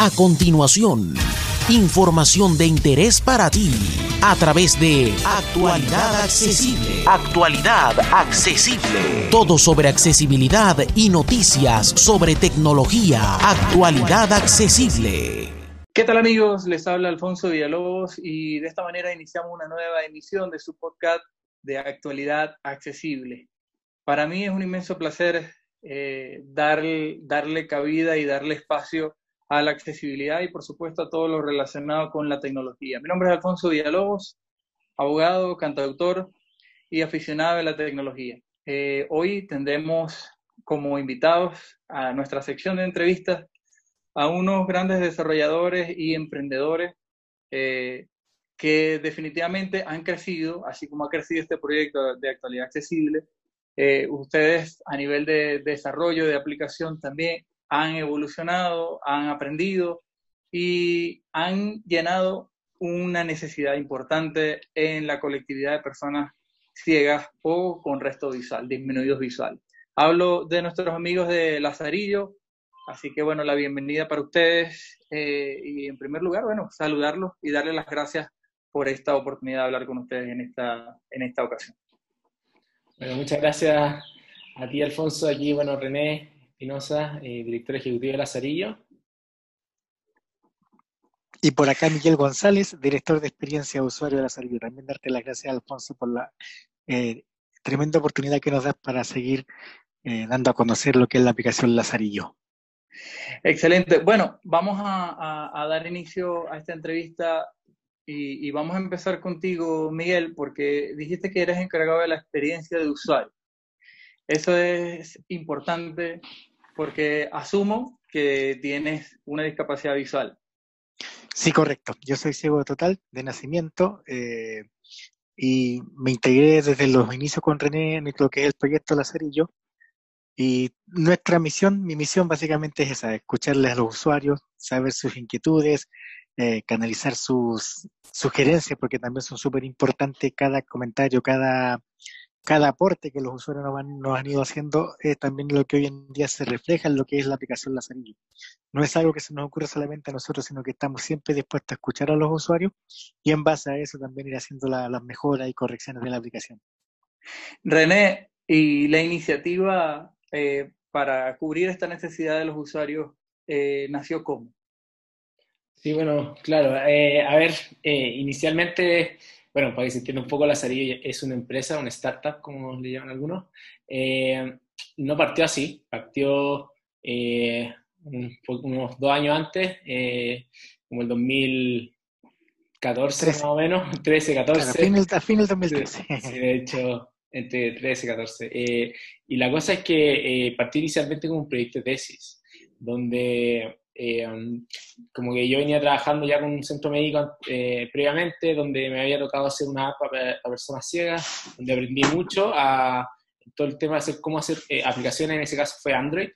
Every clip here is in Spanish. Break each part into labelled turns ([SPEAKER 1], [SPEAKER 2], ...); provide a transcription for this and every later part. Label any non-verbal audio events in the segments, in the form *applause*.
[SPEAKER 1] A continuación, información de interés para ti a través de Actualidad Accesible. Actualidad Accesible. Todo sobre accesibilidad y noticias sobre tecnología. Actualidad Accesible.
[SPEAKER 2] ¿Qué tal amigos? Les habla Alfonso Villalobos y de esta manera iniciamos una nueva emisión de su podcast de Actualidad Accesible. Para mí es un inmenso placer eh, darle, darle cabida y darle espacio a la accesibilidad y por supuesto a todo lo relacionado con la tecnología. Mi nombre es Alfonso Villalobos, abogado, cantautor y aficionado de la tecnología. Eh, hoy tendremos como invitados a nuestra sección de entrevistas a unos grandes desarrolladores y emprendedores eh, que definitivamente han crecido, así como ha crecido este proyecto de actualidad accesible. Eh, ustedes a nivel de desarrollo de aplicación también han evolucionado, han aprendido y han llenado una necesidad importante en la colectividad de personas ciegas o con resto visual, disminuidos visual. Hablo de nuestros amigos de Lazarillo, así que bueno, la bienvenida para ustedes eh, y en primer lugar, bueno, saludarlos y darles las gracias por esta oportunidad de hablar con ustedes en esta, en esta ocasión.
[SPEAKER 3] Bueno, muchas gracias a ti, Alfonso, aquí, bueno, René, Espinosa, eh, director ejecutivo de Lazarillo.
[SPEAKER 4] Y por acá Miguel González, director de experiencia de usuario de Lazarillo. También darte las gracias, Alfonso, por la eh, tremenda oportunidad que nos das para seguir eh, dando a conocer lo que es la aplicación Lazarillo.
[SPEAKER 2] Excelente. Bueno, vamos a, dar inicio a esta entrevista y, y, vamos a empezar contigo, Miguel, porque dijiste que eres encargado de la experiencia de usuario. Eso es importante porque asumo que tienes una discapacidad visual.
[SPEAKER 4] Sí, correcto. Yo soy ciego total de nacimiento eh, y me integré desde los inicios con René en lo que es el proyecto Lazarillo. Y nuestra misión, mi misión básicamente es esa, escucharles a los usuarios, saber sus inquietudes, eh, canalizar sus sugerencias, porque también son súper importantes cada comentario, cada cada aporte que los usuarios nos han, ido haciendo es también lo que hoy en día se refleja en lo que es la aplicación Lazarillo. No es algo que se nos ocurra solamente a nosotros, sino que estamos siempre dispuestos a escuchar a los usuarios y en base a eso también ir haciendo las mejoras y correcciones de la aplicación.
[SPEAKER 2] René, ¿y la iniciativa eh, para cubrir esta necesidad de los usuarios eh, nació cómo?
[SPEAKER 3] Sí, bueno, claro. Eh, a ver, inicialmente bueno, para que se entienda un poco, Lazarillo es una empresa, una startup, como le llaman algunos. Eh, no partió así, partió eh, unos dos años antes, eh, como el 2014 más o menos, *laughs* 13, 14. a,
[SPEAKER 4] fin, a fin del 2013.
[SPEAKER 3] Sí, de hecho, entre 13 y 14. y la cosa es que partió inicialmente como un proyecto de tesis, donde eh, como que yo venía trabajando ya con un centro médico eh, previamente, donde me había tocado hacer una app para, personas ciegas, donde aprendí mucho a todo el tema de hacer cómo hacer eh, aplicaciones, en ese caso fue Android,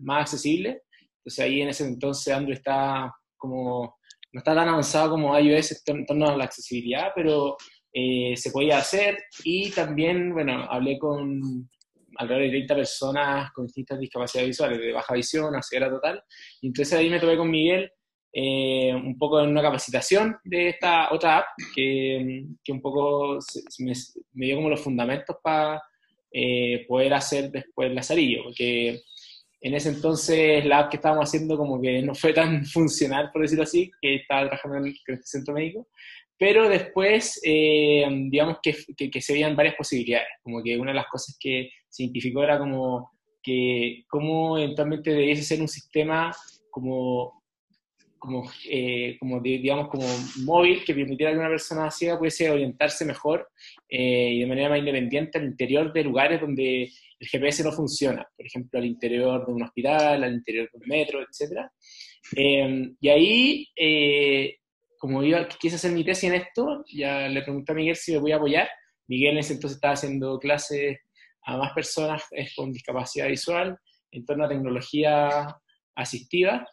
[SPEAKER 3] más accesible. Entonces ahí en ese entonces Android está como, no está tan avanzado como iOS en torno a la accesibilidad, pero se podía hacer y también, bueno, hablé con alrededor de 30 personas con distintas discapacidades visuales, de baja visión a ceguera total. Y entonces ahí me tomé con Miguel eh, un poco en una capacitación de esta otra app que, que un poco me, dio como los fundamentos para eh, poder hacer después Lazarillo, porque en ese entonces la app que estábamos haciendo como que no fue tan *laughs* funcional, por decirlo así, que estaba trabajando en este centro médico, pero después, eh, digamos que, que, se veían varias posibilidades, como que una de las cosas que se era como que cómo eventualmente debiese ser un sistema como, como, eh, digamos, como móvil que permitiera que una persona ciega pudiese orientarse mejor eh, y de manera más independiente al interior de lugares donde el GPS no funciona, por ejemplo, al interior de un hospital, al interior de un metro, etc. y ahí como yo quise hacer mi tesis en esto, ya le pregunté a Miguel si me voy a apoyar. Miguel en ese entonces estaba haciendo clases a más personas *laughs* con discapacidad visual en torno a tecnología asistiva.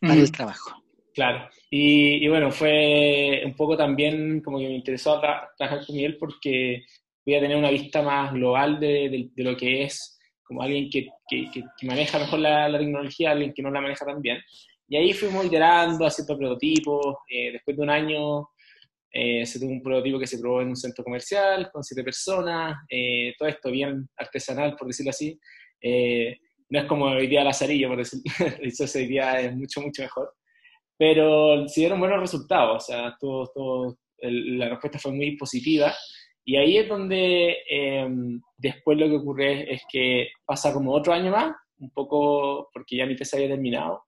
[SPEAKER 4] Para el trabajo.
[SPEAKER 3] Claro. Y, bueno, fue un poco también como que me interesó trabajar con Miguel porque voy a tener una vista más global de, lo que es como alguien que, maneja mejor la, la, tecnología, alguien que no la maneja tan bien. Y ahí fuimos iterando, haciendo prototipos. Eh, después de un año eh, se tuvo un prototipo que se probó en un centro comercial con siete personas. Eh, todo esto bien artesanal, por decirlo así. no es como hoy día Lazarillo, por decirlo *laughs* eso hoy día es mucho, mucho mejor. Pero se dieron buenos resultados, o sea, todo, todo, la respuesta fue muy positiva. Y ahí es donde em, después lo que ocurre es que pasa como otro año más, un poco porque ya mi tesis había terminado,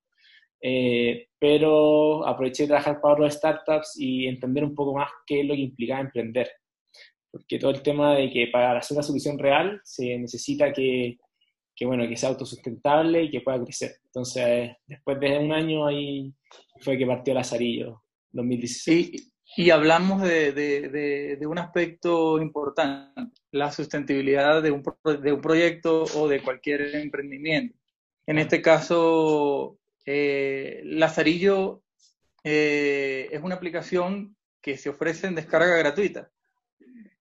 [SPEAKER 3] eh, pero aproveché de trabajar para otras startups y entender un poco más qué es lo que implicaba emprender. Porque todo el tema de que para hacer una solución real se necesita que, que, bueno, que sea autosustentable y que pueda crecer. Entonces, después de un año ahí fue que partió Lazarillo, 2016.
[SPEAKER 2] Y, y hablamos de, de, de, un aspecto importante, la sustentabilidad de un, de un proyecto o de cualquier emprendimiento. En este caso, eh, Lazarillo eh, es una aplicación que se ofrece en descarga gratuita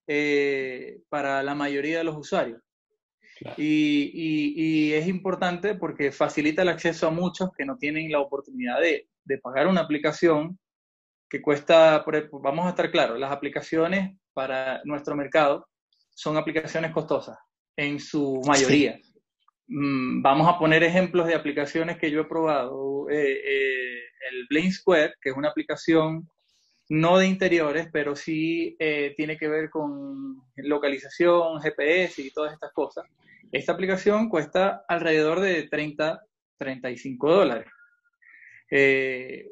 [SPEAKER 2] eh, para la mayoría de los usuarios. Y, es importante porque facilita el acceso a muchos que no tienen la oportunidad de, pagar una aplicación que cuesta, vamos a estar claros, las aplicaciones para nuestro mercado son aplicaciones costosas en su mayoría. Vamos a poner ejemplos de aplicaciones que yo he probado. Eh, eh, el Blink Square, que es una aplicación no de interiores, pero sí eh, tiene que ver con localización, GPS y todas estas cosas. Esta aplicación cuesta alrededor de 30, 35 dólares.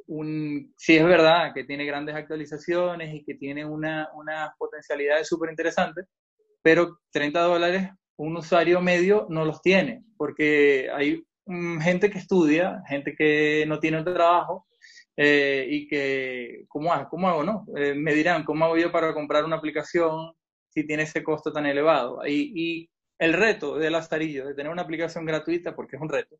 [SPEAKER 2] un, sí es verdad que tiene grandes actualizaciones y que tiene una, unas potencialidades súper interesantes, pero 30 dólares un usuario medio no los tiene, porque hay mm, gente que estudia, gente que no tiene trabajo eh, y que, ¿cómo hago? ¿Cómo hago? No? Eh, me dirán, ¿cómo hago yo para comprar una aplicación si tiene ese costo tan elevado? Y, y el reto de Lazarillo, de tener una aplicación gratuita, porque es un reto,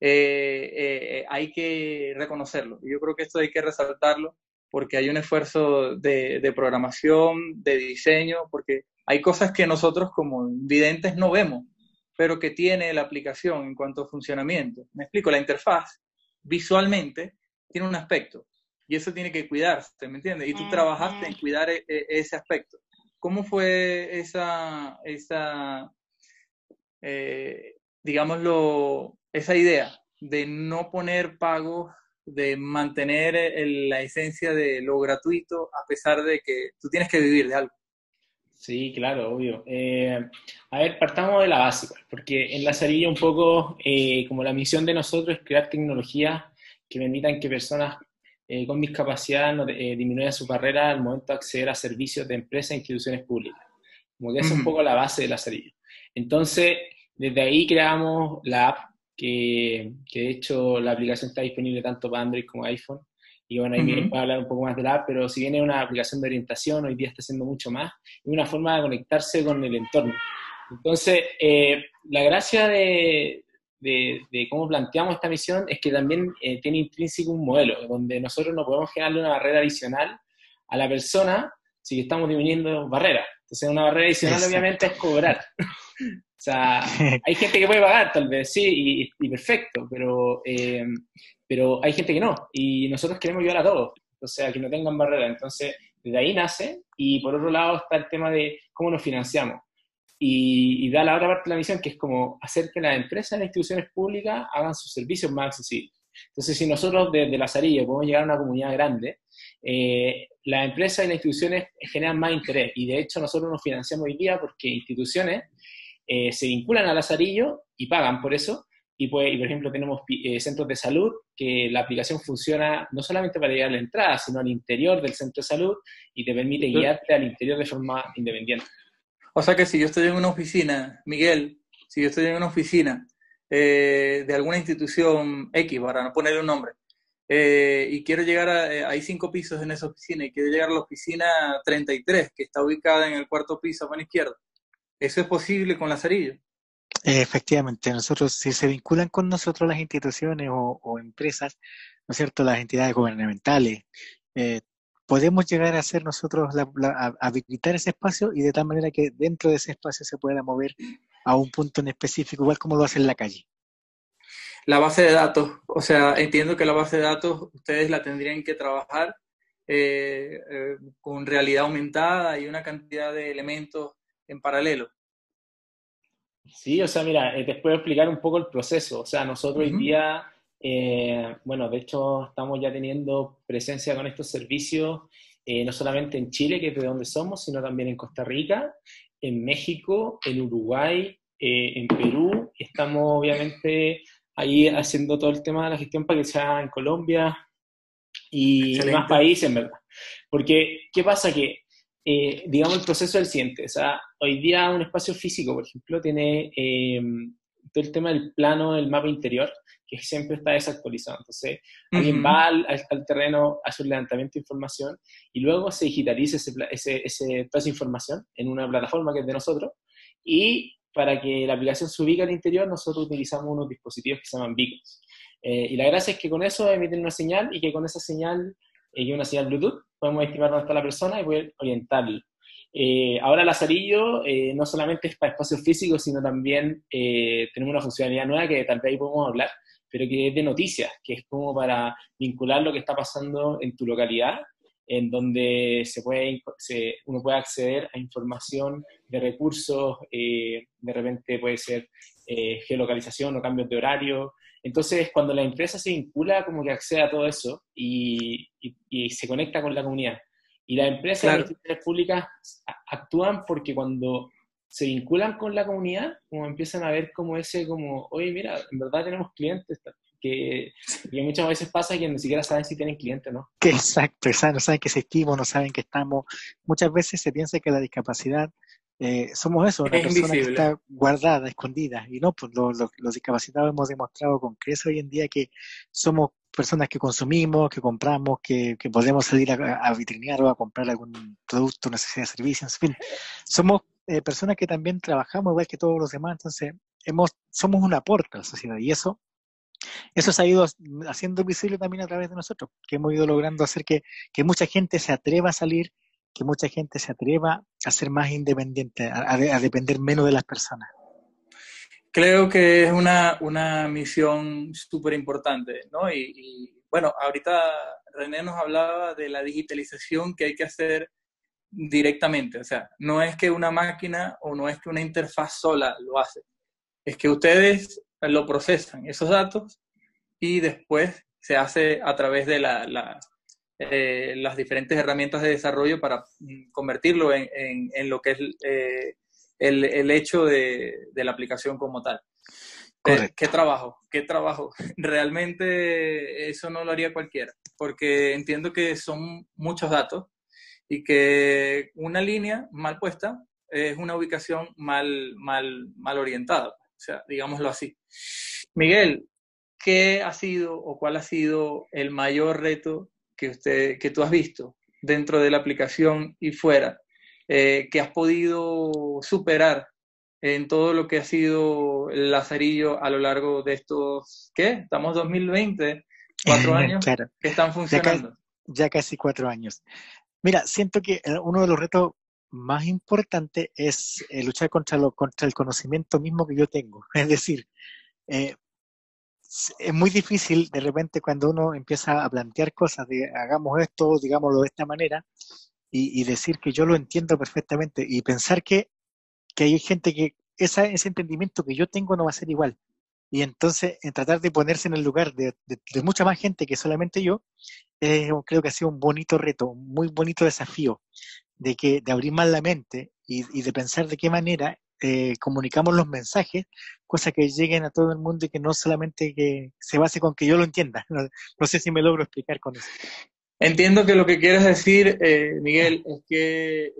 [SPEAKER 2] eh, hay que reconocerlo. Yo creo que esto hay que resaltarlo porque hay un esfuerzo de, de programación, de diseño, porque hay cosas que nosotros como videntes no vemos, pero que tiene la aplicación en cuanto a funcionamiento. Me explico, la interfaz visualmente tiene un aspecto y eso tiene que cuidarse, ¿me entiendes? Y tú trabajaste en cuidar e, e, ese aspecto. ¿Cómo fue esa, esa eh, digámoslo, esa idea de no poner pagos, de mantener la esencia de lo gratuito a pesar de que tú tienes que vivir de algo?
[SPEAKER 3] Sí, claro, obvio. Eh, a ver, partamos de la básica, porque en la Lazarillo un poco, eh, como la misión de nosotros es crear tecnologías que permitan que personas eh, con discapacidad no, disminuyan su barrera al momento de acceder a servicios de empresas e instituciones públicas. Como que es un poco la base de la Lazarillo. Entonces, desde ahí creamos la app, que, que de hecho la aplicación está disponible tanto para Android como iPhone y bueno, ahí uh hablar un poco más de la app, pero si bien es una aplicación de orientación, hoy día está haciendo mucho más, es una forma de conectarse con el entorno. Entonces, eh, la gracia de, de, cómo planteamos esta misión es que también eh, tiene intrínseco un modelo, donde nosotros no podemos generarle una barrera adicional a la persona si estamos disminuyendo barreras. Entonces, una barrera adicional obviamente es cobrar. O sea, hay gente que puede pagar, tal vez, sí, y, perfecto, pero eh, pero hay gente que no, y nosotros queremos ayudar a todos, o sea, que no tengan barreras. Entonces, desde ahí nace, y por otro lado está el tema de cómo nos financiamos. Y, da la otra parte de la misión, que es como hacer que las empresas y las instituciones públicas hagan sus servicios más accesibles. Entonces, si nosotros desde Lazarillo podemos llegar a una comunidad grande, eh, las empresas y las instituciones generan más interés. Y de hecho, nosotros nos financiamos hoy día porque instituciones eh, se vinculan a Lazarillo y pagan por eso, y, pues, por ejemplo, tenemos eh, centros de salud que la aplicación funciona no solamente para llegar a la entrada, sino al interior del centro de salud y te permite guiarte al interior de forma independiente.
[SPEAKER 2] O sea que si yo estoy en una oficina, Miguel, si yo estoy en una oficina eh, de alguna institución X, para no ponerle un nombre, eh, y quiero llegar a, hay cinco pisos en esa oficina y quiero llegar a la oficina 33, que está ubicada en el cuarto piso a mano izquierda, ¿eso es posible con Lazarillo?
[SPEAKER 4] Efectivamente, nosotros, si se vinculan con nosotros las instituciones o, empresas, ¿no es cierto?, las entidades gubernamentales, eh, podemos llegar a hacer nosotros, a, habilitar ese espacio y de tal manera que dentro de ese espacio se pueda mover a un punto en específico, igual como lo hace en la calle.
[SPEAKER 2] La base de datos, o sea, entiendo que la base de datos ustedes la tendrían que trabajar eh, eh, con realidad aumentada y una cantidad de elementos en paralelo.
[SPEAKER 3] Sí, o sea, mira, eh, te puedo explicar un poco el proceso. O sea, nosotros hoy día, bueno, de hecho estamos ya teniendo presencia con estos servicios, no solamente en Chile, que es de donde somos, sino también en Costa Rica, en México, en Uruguay, en Perú. Estamos obviamente ahí haciendo todo el tema de la gestión para que sea en Colombia y más países, en verdad. Porque, ¿qué pasa? Que, eh, digamos, el proceso es el siguiente. O sea, hoy día un espacio físico, por ejemplo, tiene em, todo el tema del plano del mapa interior, que siempre está desactualizado. Entonces, alguien va al, terreno, hace un levantamiento de información y luego se digitaliza ese, ese, ese, toda esa información en una plataforma que es de nosotros y para que la aplicación se ubique al interior, nosotros utilizamos unos dispositivos que se llaman beacons. Eh, y la gracia es que con eso emiten una señal y que con esa señal, y eh, una señal Bluetooth, podemos estimar dónde está la persona y poder orientarlo. Eh, ahora Lazarillo no solamente es para espacios físicos, sino también tenemos una funcionalidad nueva que tal vez ahí podemos hablar, pero que es de noticias, que es como para vincular lo que está pasando en tu localidad en donde se puede, uno puede acceder a información de recursos, eh, de repente puede ser eh, geolocalización o cambios de horario. Entonces, cuando la empresa se vincula, como que accede a todo eso y, se conecta con la comunidad. Y las empresas y las instituciones públicas actúan porque cuando se vinculan con la comunidad, como empiezan a ver como ese, como, oye, mira, en verdad tenemos clientes, que, muchas veces pasa que ni siquiera saben si tienen clientes, ¿no?
[SPEAKER 4] Que exacto, exacto, no saben que existimos, no saben que estamos. Muchas veces se piensa que la discapacidad eh, somos eso, una persona que está guardada, escondida. Y no, pues los, discapacitados hemos demostrado con creces hoy en día que somos personas que consumimos, que compramos, que, podemos salir a, a, vitrinear o a comprar algún producto, necesidad de servicio, en fin. Somos eh, personas que también trabajamos igual que todos los demás, entonces hemos, somos un aporte a la sociedad y eso eso se ha ido haciendo visible también a través de nosotros, que hemos ido logrando hacer que, mucha gente se atreva a salir, que mucha gente se atreva a ser más independiente, a, depender menos de las personas.
[SPEAKER 2] Creo que es una, una misión súper importante, ¿no? Y, bueno, ahorita René nos hablaba de la digitalización que hay que hacer directamente, o sea, no es que una máquina o no es que una interfaz sola lo hace, es que ustedes lo procesan esos datos y después se hace a través de la, eh, las diferentes herramientas de desarrollo para mm, convertirlo en, en, lo que es eh, el, el, hecho de, de, la aplicación como tal. Eh, ¿Qué trabajo? ¿Qué trabajo? *laughs* Realmente eso no lo haría cualquiera, porque entiendo que son muchos datos y que una línea mal puesta es una ubicación mal, mal, mal orientada o sea, digámoslo así. Miguel, ¿qué ha sido o cuál ha sido el mayor reto que, usted, que tú has visto dentro de la aplicación y fuera, eh, que has podido superar en todo lo que ha sido el Lazarillo a lo largo de estos, ¿qué? Estamos 2020, cuatro años que están funcionando.
[SPEAKER 4] Ya, ya, casi cuatro años. Mira, siento que eh, uno de los retos más importante es eh, luchar contra, lo, contra el conocimiento mismo que yo tengo. *laughs* Es decir, eh, es muy difícil de repente cuando uno empieza a plantear cosas de hagamos esto, digámoslo de esta manera, y, decir que yo lo entiendo perfectamente y pensar que, que hay gente que esa, ese entendimiento que yo tengo no va a ser igual. Y entonces, en tratar de ponerse en el lugar de, mucha más gente que solamente yo, creo que ha sido un bonito reto, un muy bonito desafío de, que, de abrir más la mente y, de pensar de qué manera eh, comunicamos los mensajes, cosas que lleguen a todo el mundo y que no solamente que se base con que yo lo entienda. *laughs* No, sé si me logro explicar con eso.
[SPEAKER 2] Entiendo que lo que quieres decir, eh, Miguel, es que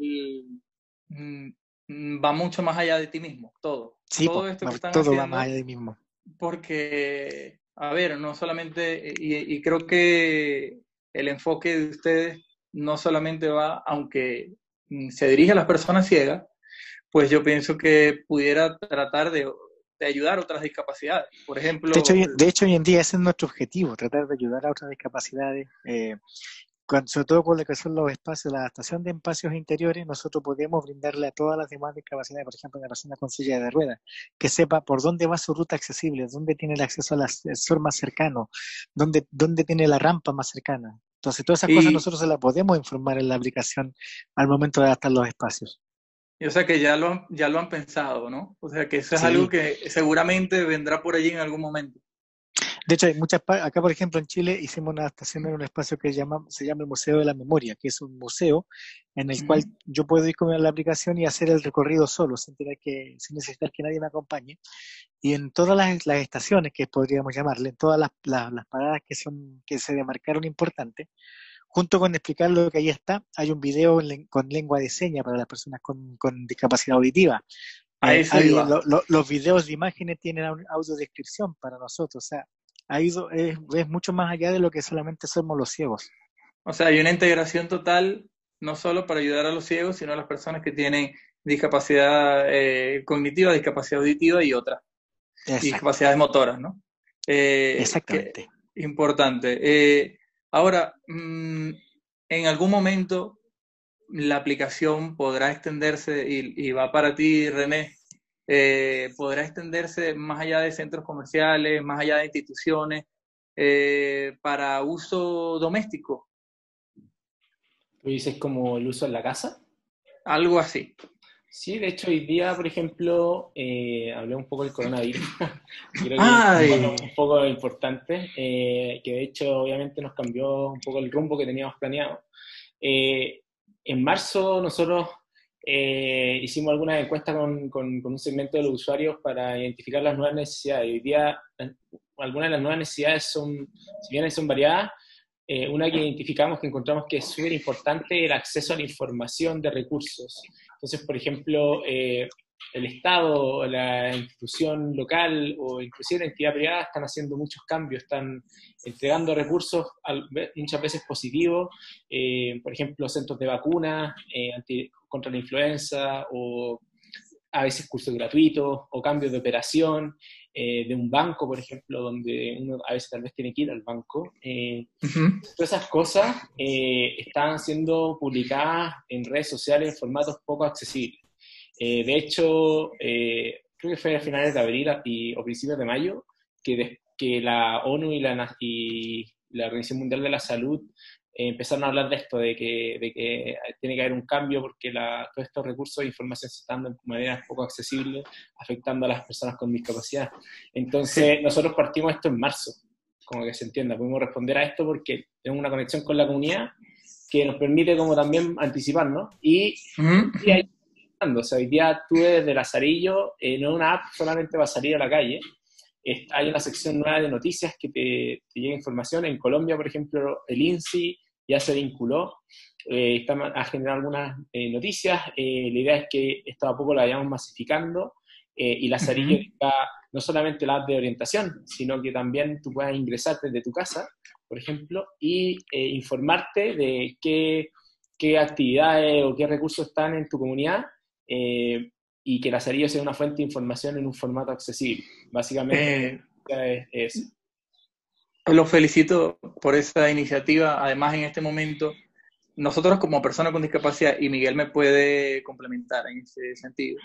[SPEAKER 2] mm, va mucho más allá de ti mismo, todo.
[SPEAKER 4] Sí, todo, esto que todo va más allá de ti mismo.
[SPEAKER 2] Porque, a ver, no solamente, y creo que el enfoque de ustedes no solamente va, aunque se dirige a las personas ciegas, pues yo pienso que pudiera tratar de, ayudar a otras discapacidades. Por ejemplo...
[SPEAKER 4] De hecho, de hecho, hoy en día ese es nuestro objetivo, tratar de ayudar a otras discapacidades. Eh, sobre todo con lo que son los espacios, la adaptación de espacios interiores, nosotros podemos brindarle a todas las demás discapacidades, por ejemplo, a la persona con silla de ruedas, que sepa por dónde va su ruta accesible, dónde tiene el acceso al ascensor más cercano, dónde, dónde tiene la rampa más cercana. Entonces, todas esas cosas nosotros se las podemos informar en la aplicación al momento de adaptar los espacios.
[SPEAKER 2] Y o sea que ya lo, ya lo han pensado, ¿no? O sea que eso es algo que seguramente vendrá por allí en algún momento.
[SPEAKER 4] De hecho, hay muchas acá, por ejemplo, en Chile hicimos una adaptación en un espacio que se llama, se llama el Museo de la Memoria, que es un museo en el cual yo puedo ir con la aplicación y hacer el recorrido solo, sin tener que, sin necesitar que nadie me acompañe. Y en todas las, estaciones, que podríamos llamarle, en todas las, las, paradas que son, que se demarcaron importantes, junto con explicar lo que ahí está, hay un video con lengua de señas para las personas con, con discapacidad auditiva. Eh, los videos de imágenes tienen audiodescripción para nosotros, o sea, ha ido, es, mucho más allá de lo que solamente somos los ciegos.
[SPEAKER 2] O sea, hay una integración total, no solo para ayudar a los ciegos, sino a las personas que tienen discapacidad eh, cognitiva, discapacidad auditiva y otras. Discapacidades motoras, ¿no?
[SPEAKER 4] Eh, Exactamente.
[SPEAKER 2] importante. Eh, ahora, mm, en algún momento la aplicación podrá extenderse y, y va para ti, René, eh, podrá extenderse más allá de centros comerciales, más allá de instituciones, eh, para uso doméstico.
[SPEAKER 3] ¿Tú dices como el uso en la casa?
[SPEAKER 2] Algo así.
[SPEAKER 3] Sí, de hecho hoy día, por ejemplo, eh, hablé un poco del coronavirus, *laughs* creo
[SPEAKER 2] que
[SPEAKER 3] es un poco importante, que de hecho obviamente nos cambió un poco el rumbo que teníamos planeado. en marzo nosotros eh, hicimos algunas encuestas con, con, un segmento de los usuarios para identificar las nuevas necesidades. Hoy día, algunas de las nuevas necesidades son, si bien son variadas, eh, una que identificamos, que encontramos que es súper importante, el acceso a la información de recursos. Entonces, por ejemplo, eh, el Estado, la institución local o inclusive la entidad privada están haciendo muchos cambios, están entregando recursos muchas veces positivos, por ejemplo, centros de vacunas, eh, contra la influenza o a veces cursos gratuitos o cambios de operación eh, de un banco, por ejemplo, donde uno a veces tal vez tiene que ir al banco. Eh, todas esas cosas eh, están siendo publicadas en redes sociales en formatos poco accesibles. de hecho, creo que fue a finales de abril y, o principios de mayo que, que la ONU y la, y la Organización Mundial de la Salud eh, empezaron a hablar de esto, de que, de que tiene que haber un cambio porque la, todos estos recursos de información se están dando de manera poco accesible, afectando a las personas con discapacidad. Entonces, nosotros partimos esto en marzo, como que se entienda, podemos responder a esto porque tenemos una conexión con la comunidad que nos permite como también anticiparnos y, y ahí, o sea, hoy día tú desde Lazarillo, eh, no una app solamente va a salir a la calle, hay una sección nueva de noticias que te, llega información. En Colombia, por ejemplo, el INSI ya se vinculó, eh, está a generar algunas eh, noticias. Eh, la idea es que esto a poco la vayamos masificando y la Sarillo no solamente la app de orientación, sino que también tú puedas ingresar desde tu casa, por ejemplo, y informarte de qué, qué, actividades o qué recursos están en tu comunidad y que Lazarillo sea una fuente de información en un formato accesible. Básicamente eh, es,
[SPEAKER 2] Los felicito por esa iniciativa. Además, en este momento, nosotros como personas con discapacidad, y Miguel me puede complementar en ese sentido,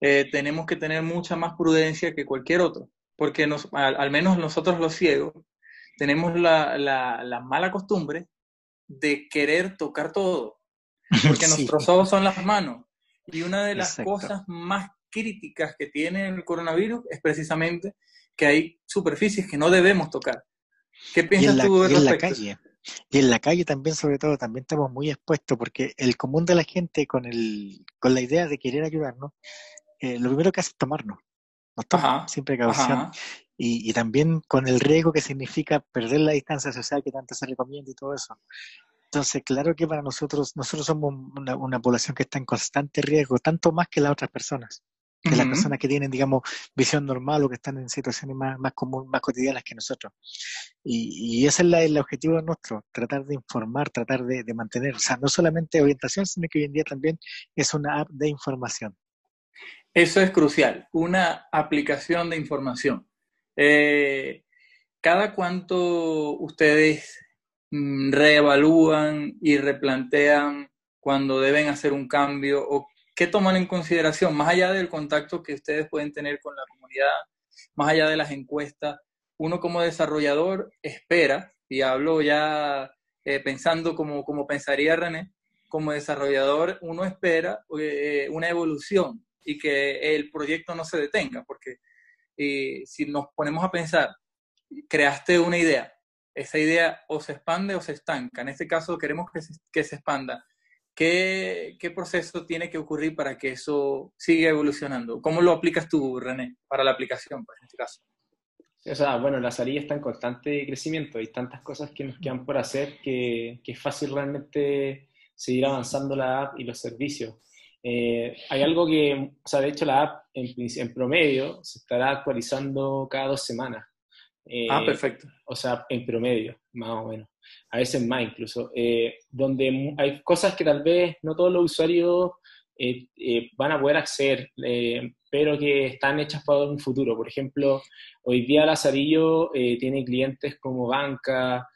[SPEAKER 2] eh, tenemos que tener mucha más prudencia que cualquier otro, porque nos, al, menos nosotros los ciegos tenemos la, la, mala costumbre de querer tocar todo, porque *laughs* nuestros ojos son las manos y una de las cosas más críticas que tiene el coronavirus es precisamente que hay superficies que no debemos tocar. ¿Qué piensas tú de
[SPEAKER 4] y en la calle. Y en la calle también, sobre todo, también estamos muy expuestos porque el común de la gente con, el, con la idea de querer ayudarnos, eh, lo primero que hace es tomarnos. Nos toma sin precaución. Y, y, también con el riesgo que significa perder la distancia social que tanto se recomienda y todo eso. Entonces, claro que para nosotros, nosotros somos una, población que está en constante riesgo, tanto más que las otras personas, que las personas que tienen, digamos, visión normal o que están en situaciones más, más comunes, más cotidianas que nosotros. Y, ese es el objetivo nuestro, tratar de informar, tratar de, mantener, o sea, no solamente orientación, sino que hoy en día también es una app de información.
[SPEAKER 2] Eso es crucial, una aplicación de información. Eh, ¿Cada cuánto ustedes mm, reevalúan y replantean cuando deben hacer un cambio o qué toman en consideración, más allá del contacto que ustedes pueden tener con la comunidad, más allá de las encuestas, uno como desarrollador espera, y hablo ya eh, pensando como, como pensaría René, como desarrollador uno espera eh, una evolución y que el proyecto no se detenga, porque si nos ponemos a pensar, creaste una idea, esa idea o se expande o se estanca, en este caso queremos que se, que se expanda. ¿Qué, ¿Qué, proceso tiene que ocurrir para que eso siga evolucionando? ¿Cómo lo aplicas tú, René, para la aplicación, pues, en este caso?
[SPEAKER 3] o sea, bueno, la salida está en constante crecimiento, hay tantas cosas que nos quedan por hacer que, que es fácil realmente seguir avanzando la app y los servicios. Eh, hay algo que, o sea, de hecho la app en, en promedio se estará actualizando cada dos semanas.
[SPEAKER 2] Eh, ah, perfecto.
[SPEAKER 3] O sea, en promedio, más o menos. A veces más incluso. Eh, donde hay cosas que tal vez no todos los usuarios van a poder acceder, pero que están hechas para un futuro. Por ejemplo, hoy día Lazarillo tiene clientes como banca,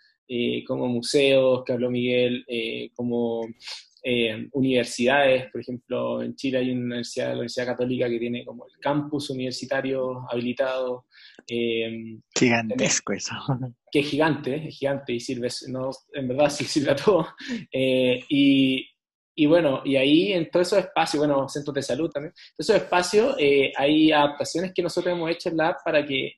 [SPEAKER 3] como museos, que habló Miguel, como eh, universidades, por ejemplo, en Chile hay una universidad, la Universidad Católica, que tiene como el campus universitario habilitado.
[SPEAKER 4] Eh, Gigantesco eso. *laughs*
[SPEAKER 3] Que es gigante, es gigante y sirve, no, en verdad sí sirve a todo. Eh, y, y, bueno, y ahí en todos esos espacios, bueno, centros de salud también, en esos espacios hay adaptaciones que nosotros hemos hecho en la app para que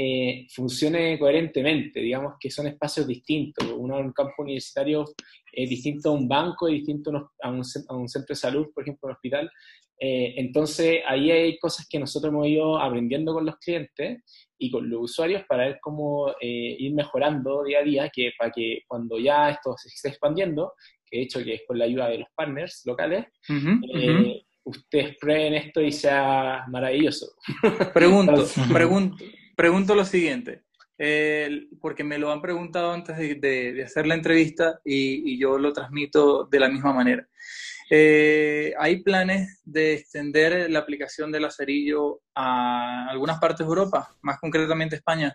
[SPEAKER 3] eh, funcione coherentemente, digamos que son espacios distintos. Uno en un campo universitario es distinto a un banco, es distinto a un, centro de salud, por ejemplo, un hospital. Eh, entonces, ahí hay cosas que nosotros hemos ido aprendiendo con los clientes y con los usuarios para ver cómo eh, ir mejorando día a día, que para que cuando ya esto se esté expandiendo, que de hecho que es con la ayuda de los partners locales, ustedes prueben esto y sea maravilloso. *laughs*
[SPEAKER 2] Pregunto, *laughs* pregunto, pregunto lo siguiente, porque me lo han preguntado antes de, hacer la entrevista y, yo lo transmito de la misma manera. Eh, ¿Hay planes de extender la aplicación de Lazarillo a algunas partes de Europa, más concretamente España?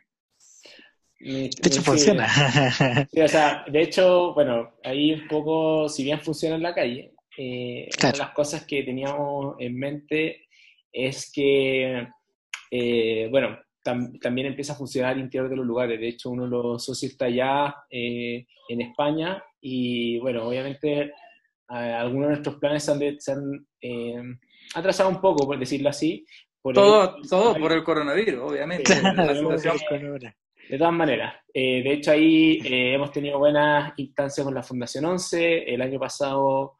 [SPEAKER 4] De hecho, funciona. *laughs*
[SPEAKER 3] o sea, de hecho, bueno, ahí un poco, si bien funciona en la calle, eh, una de las cosas que teníamos en mente es que, eh, bueno, también empieza a funcionar al interior de los lugares. De hecho, uno de los socios está ya eh, en España y, bueno, obviamente algunos de nuestros planes se han, eh, atrasado un poco, por decirlo así.
[SPEAKER 2] todo todo por el coronavirus, obviamente. *laughs*
[SPEAKER 3] de todas maneras, eh, de hecho ahí hemos tenido buenas instancias con la Fundación 11. El año pasado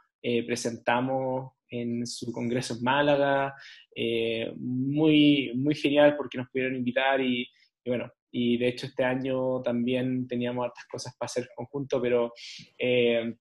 [SPEAKER 3] presentamos en su congreso en Málaga, eh, muy, muy genial porque nos pudieron invitar y, bueno, y de hecho este año también teníamos otras cosas para hacer conjunto, pero eh,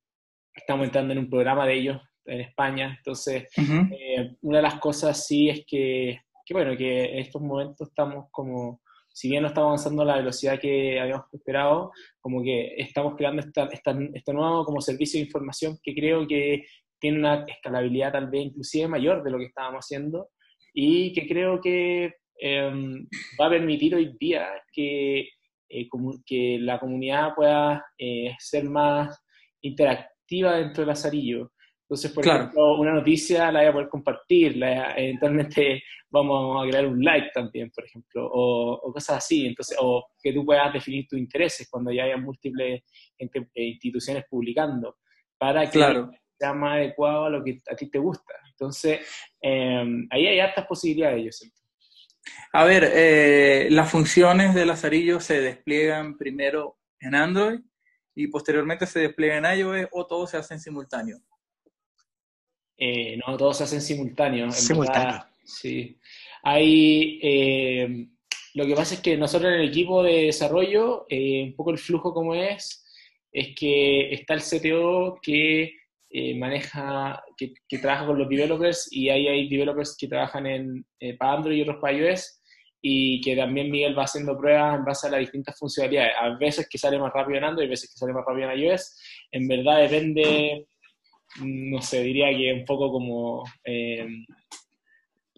[SPEAKER 3] estamos entrando en un programa de ellos en España, entonces eh, una de las cosas sí es que, que, bueno, que en estos momentos estamos como si bien no estamos avanzando a la velocidad que habíamos esperado, como que estamos creando esta, esta, este nuevo como servicio de información que creo que tiene una escalabilidad tal vez inclusive mayor de lo que estábamos haciendo y que creo que em, va a permitir hoy día que, eh, que la comunidad pueda eh, ser más interactiva dentro del Lazarillo. Entonces, por ejemplo, una noticia la voy a poder compartir, la, eventualmente *laughs* vamos a crear un like también, por ejemplo, o, cosas así. Entonces, o que tú puedas definir tus intereses cuando ya haya múltiples eh, instituciones publicando, para que
[SPEAKER 2] claro
[SPEAKER 3] sea más adecuado a lo que a ti te gusta. Entonces, em, ahí hay hartas posibilidades, yo siento.
[SPEAKER 2] A ver, eh, las funciones de Lazarillo se despliegan primero en Android y posteriormente se despliegan en iOS o todo se hace en simultáneo.
[SPEAKER 3] Eh, no, todo se hace en simultáneo.
[SPEAKER 4] simultáneo.
[SPEAKER 3] sí. Hay, eh, lo que pasa es que nosotros en el equipo de desarrollo, un poco el flujo como es, es que está el CTO que eh, maneja, que, trabaja con los developers y ahí hay developers que trabajan en, eh, para Android y otros para iOS y que también Miguel va haciendo pruebas en base a las distintas funcionalidades. A veces que sale más rápido en Android, a veces que sale más rápido en iOS. En verdad depende, no sé, diría que un poco como... Eh,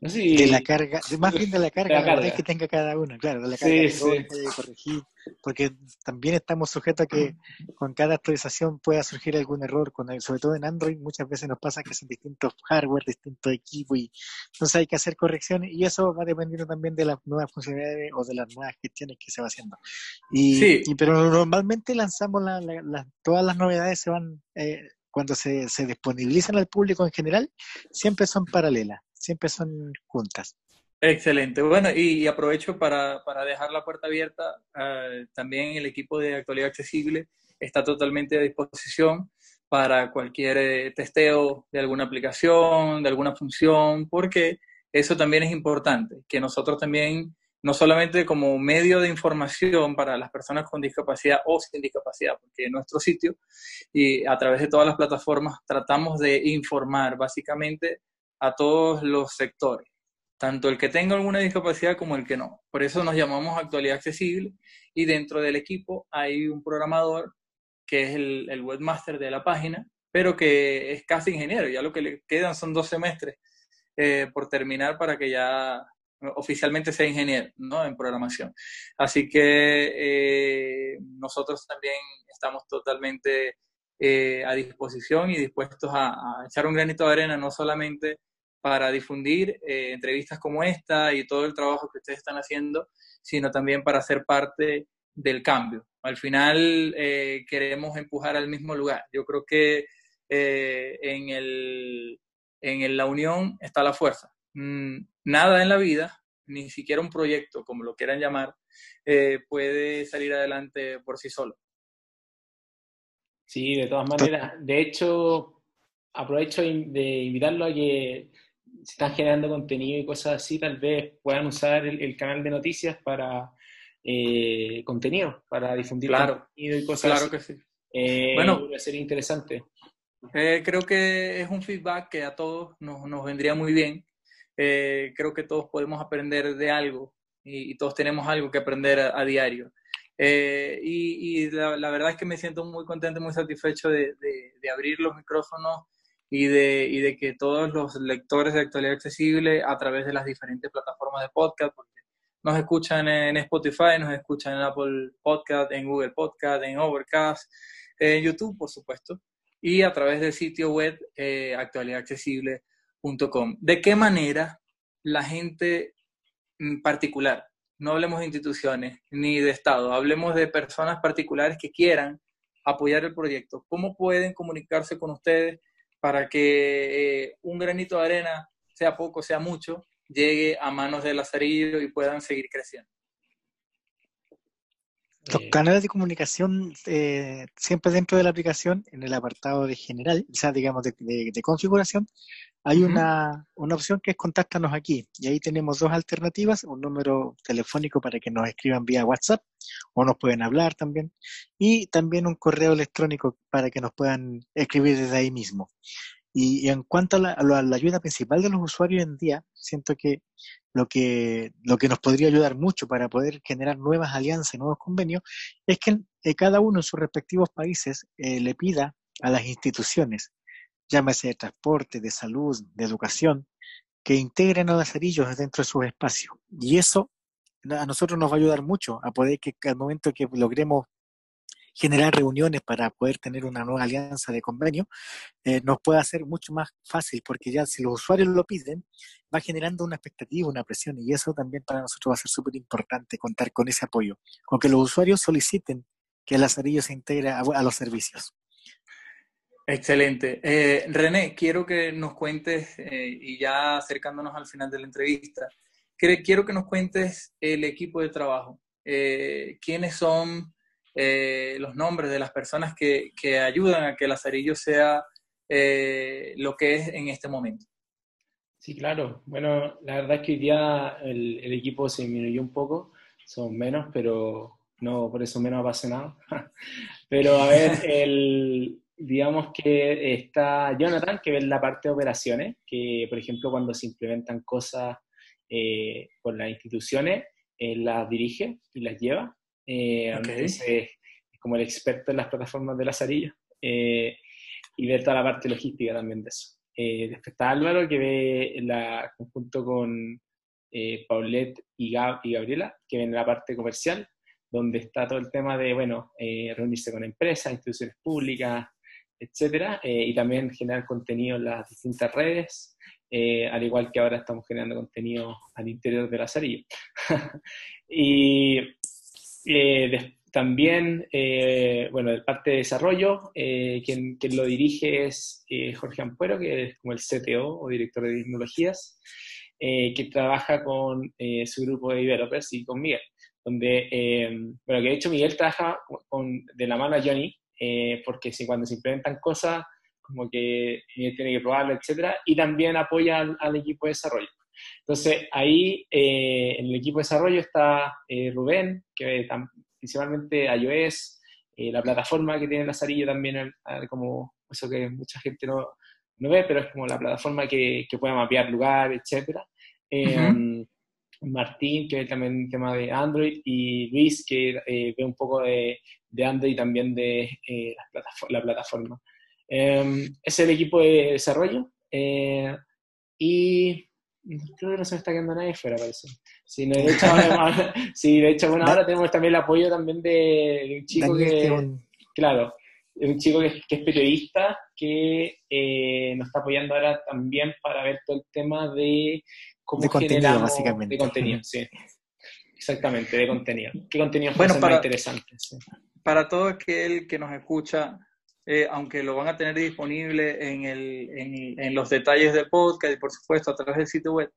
[SPEAKER 4] de la carga, más bien de la carga, que tenga cada uno, claro, de la carga que corregir, porque también estamos sujetos a que con cada actualización pueda surgir algún error, con sobre todo en Android muchas veces nos pasa que son distintos hardware, distintos equipos, y entonces hay que hacer correcciones y eso va dependiendo también de las nuevas funcionalidades o de las nuevas gestiones que se va haciendo. Y, pero normalmente lanzamos todas las novedades se van eh, cuando se, se disponibilizan al público en general, siempre son paralelas siempre son juntas.
[SPEAKER 2] Excelente. Bueno, y, aprovecho para, dejar la puerta abierta. Eh, también el equipo de actualidad accesible está totalmente a disposición para cualquier eh, testeo de alguna aplicación, de alguna función, porque eso también es importante, que nosotros también, no solamente como medio de información para las personas con discapacidad o sin discapacidad, porque en nuestro sitio y a través de todas las plataformas tratamos de informar básicamente a todos los sectores, tanto el que tenga alguna discapacidad como el que no. Por eso nos llamamos actualidad accesible y dentro del equipo hay un programador que es el, webmaster de la página, pero que es casi ingeniero, ya lo que le quedan son dos semestres eh, por terminar para que ya oficialmente sea ingeniero ¿no? en programación. Así que eh, nosotros también estamos totalmente eh, a disposición y dispuestos a, echar un granito de arena, no solamente para difundir eh, entrevistas como esta y todo el trabajo que ustedes están haciendo, sino también para ser parte del cambio. Al final eh, queremos empujar al mismo lugar. Yo creo que en, el, en la unión está la fuerza. Mm, nada en la vida, ni siquiera un proyecto, como lo quieran llamar, puede salir adelante por sí solo.
[SPEAKER 3] Sí, de todas maneras. De hecho, aprovecho de invitarlo a que si están generando contenido y cosas así, tal vez puedan usar el, canal de noticias para eh, contenido, para difundir
[SPEAKER 2] claro,
[SPEAKER 3] contenido y
[SPEAKER 2] cosas Claro que sí.
[SPEAKER 3] Eh, bueno, ser interesante.
[SPEAKER 2] Eh, creo que es un feedback que a todos nos, nos vendría muy bien. Eh, creo que todos podemos aprender de algo y, todos tenemos algo que aprender a, diario. Y, y la, verdad es que me siento muy contento, muy satisfecho de, de, de abrir los micrófonos y de, y de que todos los lectores de actualidad accesible a través de las diferentes plataformas de podcast, porque nos escuchan en Spotify, nos escuchan en Apple Podcast, en Google Podcast, en Overcast, en YouTube, por supuesto, y a través del sitio web eh, actualidadaccesible.com. ¿De qué manera la gente particular, no hablemos de instituciones ni de Estado, hablemos de personas particulares que quieran apoyar el proyecto, cómo pueden comunicarse con ustedes? para que eh, un granito de arena, sea poco, sea mucho, llegue a manos de Lazarillo y puedan seguir creciendo.
[SPEAKER 4] Los eh, canales de comunicación eh, siempre dentro de la aplicación, en el apartado de general, o sea, digamos de, configuración, hay una, una, opción que es contáctanos aquí. Y ahí tenemos dos alternativas, un número telefónico para que nos escriban vía WhatsApp o nos pueden hablar también, y también un correo electrónico para que nos puedan escribir desde ahí mismo. Y, en cuanto a la, ayuda principal de los usuarios en día, siento que lo, que lo que nos podría ayudar mucho para poder generar nuevas alianzas y nuevos convenios es que eh, cada uno en sus respectivos países eh, le pida a las instituciones, llámese de transporte, de salud, de educación, que integren a Lazarillos dentro de sus espacios. Y eso a nosotros nos va a ayudar mucho a poder que al momento que logremos generar reuniones para poder tener una nueva alianza de convenio, eh, nos puede hacer mucho más fácil, porque ya si los usuarios lo piden, va generando una expectativa, una presión, y eso también para nosotros va a ser súper importante contar con ese apoyo, con que los usuarios soliciten que el Lazarillo se integre a, los servicios.
[SPEAKER 2] Excelente. Eh, René, quiero que nos cuentes, eh, y ya acercándonos al final de la entrevista, quiero que nos cuentes el equipo de trabajo. ¿Quiénes son eh, los nombres de las personas que, que, ayudan a que Lazarillo sea eh, lo que es en este momento.
[SPEAKER 3] Sí, claro. Bueno, la verdad es que hoy día el, equipo se disminuyó un poco, son menos, pero no por eso menos apasionados. *laughs* pero a ver, el, digamos que está Jonathan, que ve la parte de operaciones, que por ejemplo cuando se implementan cosas eh, por las instituciones, él las dirige y las lleva. Eh, es como el experto en las plataformas de Lazarillo eh, y ver toda la parte logística también de eso. Eh, después está Álvaro, que ve la conjunto con Paulette y, y, Gabriela, que ven la parte comercial, donde está todo el tema de, bueno, reunirse con empresas, instituciones públicas, etcétera, y también generar contenido en las distintas redes, al igual que ahora estamos generando contenido al interior de la Lazarillo. *laughs* y también, bueno, de parte de desarrollo, quien, quien, lo dirige es Jorge Ampuero, que es como el CTO o director de tecnologías. Eh, que trabaja con eh, su grupo de developers y con Miguel, donde, eh, bueno, que de hecho Miguel trabaja con, de la mano a Johnny, porque si, cuando se implementan cosas, como que tiene que probarlo, etcétera, y también apoya al, equipo de desarrollo. Entonces, ahí en el equipo de desarrollo está Rubén, que principalmente iOS, la plataforma que tiene Lazarillo también, como eso que mucha gente no, no ve, pero es como la plataforma que, que puede mapear lugar, etc. Em, Martín, que ve también el tema de Android, y Luis, que eh, ve un poco de, de Android también de eh, la, plataforma. Em, es el equipo de desarrollo. Eh, y creo que no se me está quedando nadie fuera, parece. Sí, de hecho, *laughs* sí, de hecho bueno, ahora tenemos también el apoyo también de, un chico que, claro, es un chico que, es periodista que eh, nos está apoyando ahora también para ver todo el tema de cómo de contenido, básicamente. De contenido, sí. Exactamente, de contenido. ¿Qué contenido bueno, para, interesante?
[SPEAKER 2] Para todo aquel que nos escucha, eh, aunque lo van a tener disponible en, el, en, en, los detalles del podcast y por supuesto a través del sitio web,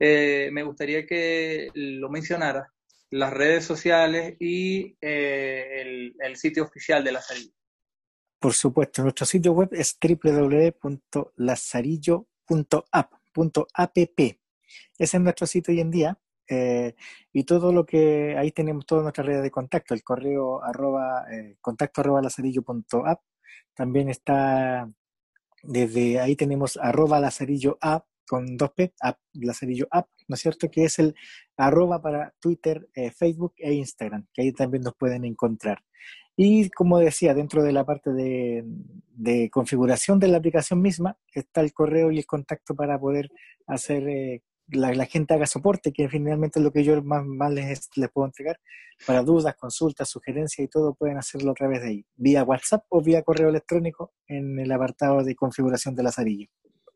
[SPEAKER 2] eh, me gustaría que lo mencionara, las redes sociales y el, el, sitio oficial de la salida.
[SPEAKER 4] Por supuesto, nuestro sitio web es www.lazarillo.app. Ese es nuestro sitio hoy en día. Eh, y todo lo que ahí tenemos todas nuestras redes de contacto, el correo arroba, eh, contacto arroba. También está, desde ahí tenemos arroba lazarillo app con dos P, app, lazarillo app, ¿no es cierto? Que es el arroba para Twitter, eh, Facebook e Instagram, que ahí también nos pueden encontrar. Y como decía, dentro de la parte de, configuración de la aplicación misma está el correo y el contacto para poder hacer eh, la, gente haga soporte, que finalmente es lo que yo más, más les, les, puedo entregar. Para dudas, consultas, sugerencias y todo, pueden hacerlo a través de ahí, vía WhatsApp o vía correo electrónico en el apartado de configuración de Lazarillo.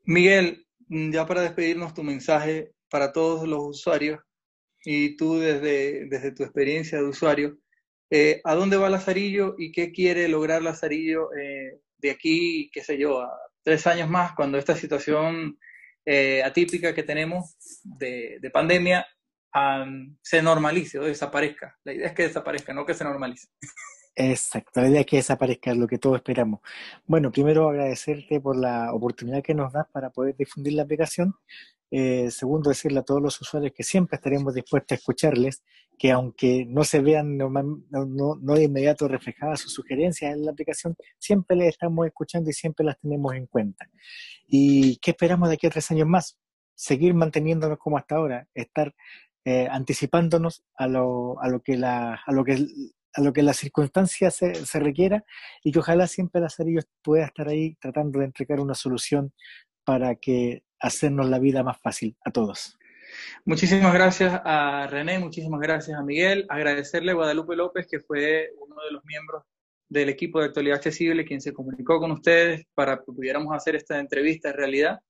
[SPEAKER 2] Miguel, ya para despedirnos, tu mensaje para todos los usuarios y tú desde, desde tu experiencia de usuario, eh, ¿A dónde va Lazarillo y qué quiere lograr Lazarillo eh, de aquí, qué sé yo, a tres años más, cuando esta situación eh, atípica que tenemos de, pandemia se normalice o desaparezca? La idea es que desaparezca, no que se normalice.
[SPEAKER 4] Exacto, la idea es que desaparezca, es lo que todos esperamos. Bueno, primero agradecerte por la oportunidad que nos das para poder difundir la aplicación. segundo, decirle a todos los usuarios que siempre estaremos dispuestos a escucharles que aunque no se vean no, no, de inmediato reflejadas sus sugerencias en la aplicación, siempre les estamos escuchando y siempre las tenemos en cuenta. ¿Y qué esperamos de aquí a tres años más? Seguir manteniéndonos como hasta ahora, estar eh, anticipándonos a lo, a lo que la, a lo que a lo que la circunstancia se, se requiera y que ojalá siempre la serie pueda estar ahí tratando de entregar una solución para que hacernos la vida más fácil a todos.
[SPEAKER 2] Muchísimas gracias a René, muchísimas gracias a Miguel. Agradecerle a Guadalupe López, que fue uno de los miembros del equipo de actualidad accesible, quien se comunicó con ustedes para que pudiéramos hacer esta entrevista en realidad.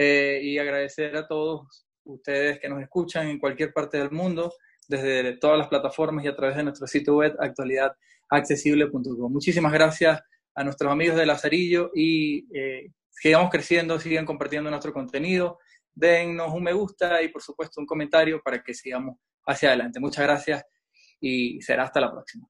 [SPEAKER 2] Eh, y agradecer a todos ustedes que nos escuchan en cualquier parte del mundo, desde todas las plataformas y a través de nuestro sitio web actualidadaccesible.com. Muchísimas gracias a nuestros amigos de Lazarillo y eh, sigamos creciendo, sigan compartiendo nuestro contenido dennos un me gusta y por supuesto un comentario para que sigamos hacia adelante. Muchas gracias y será hasta la próxima.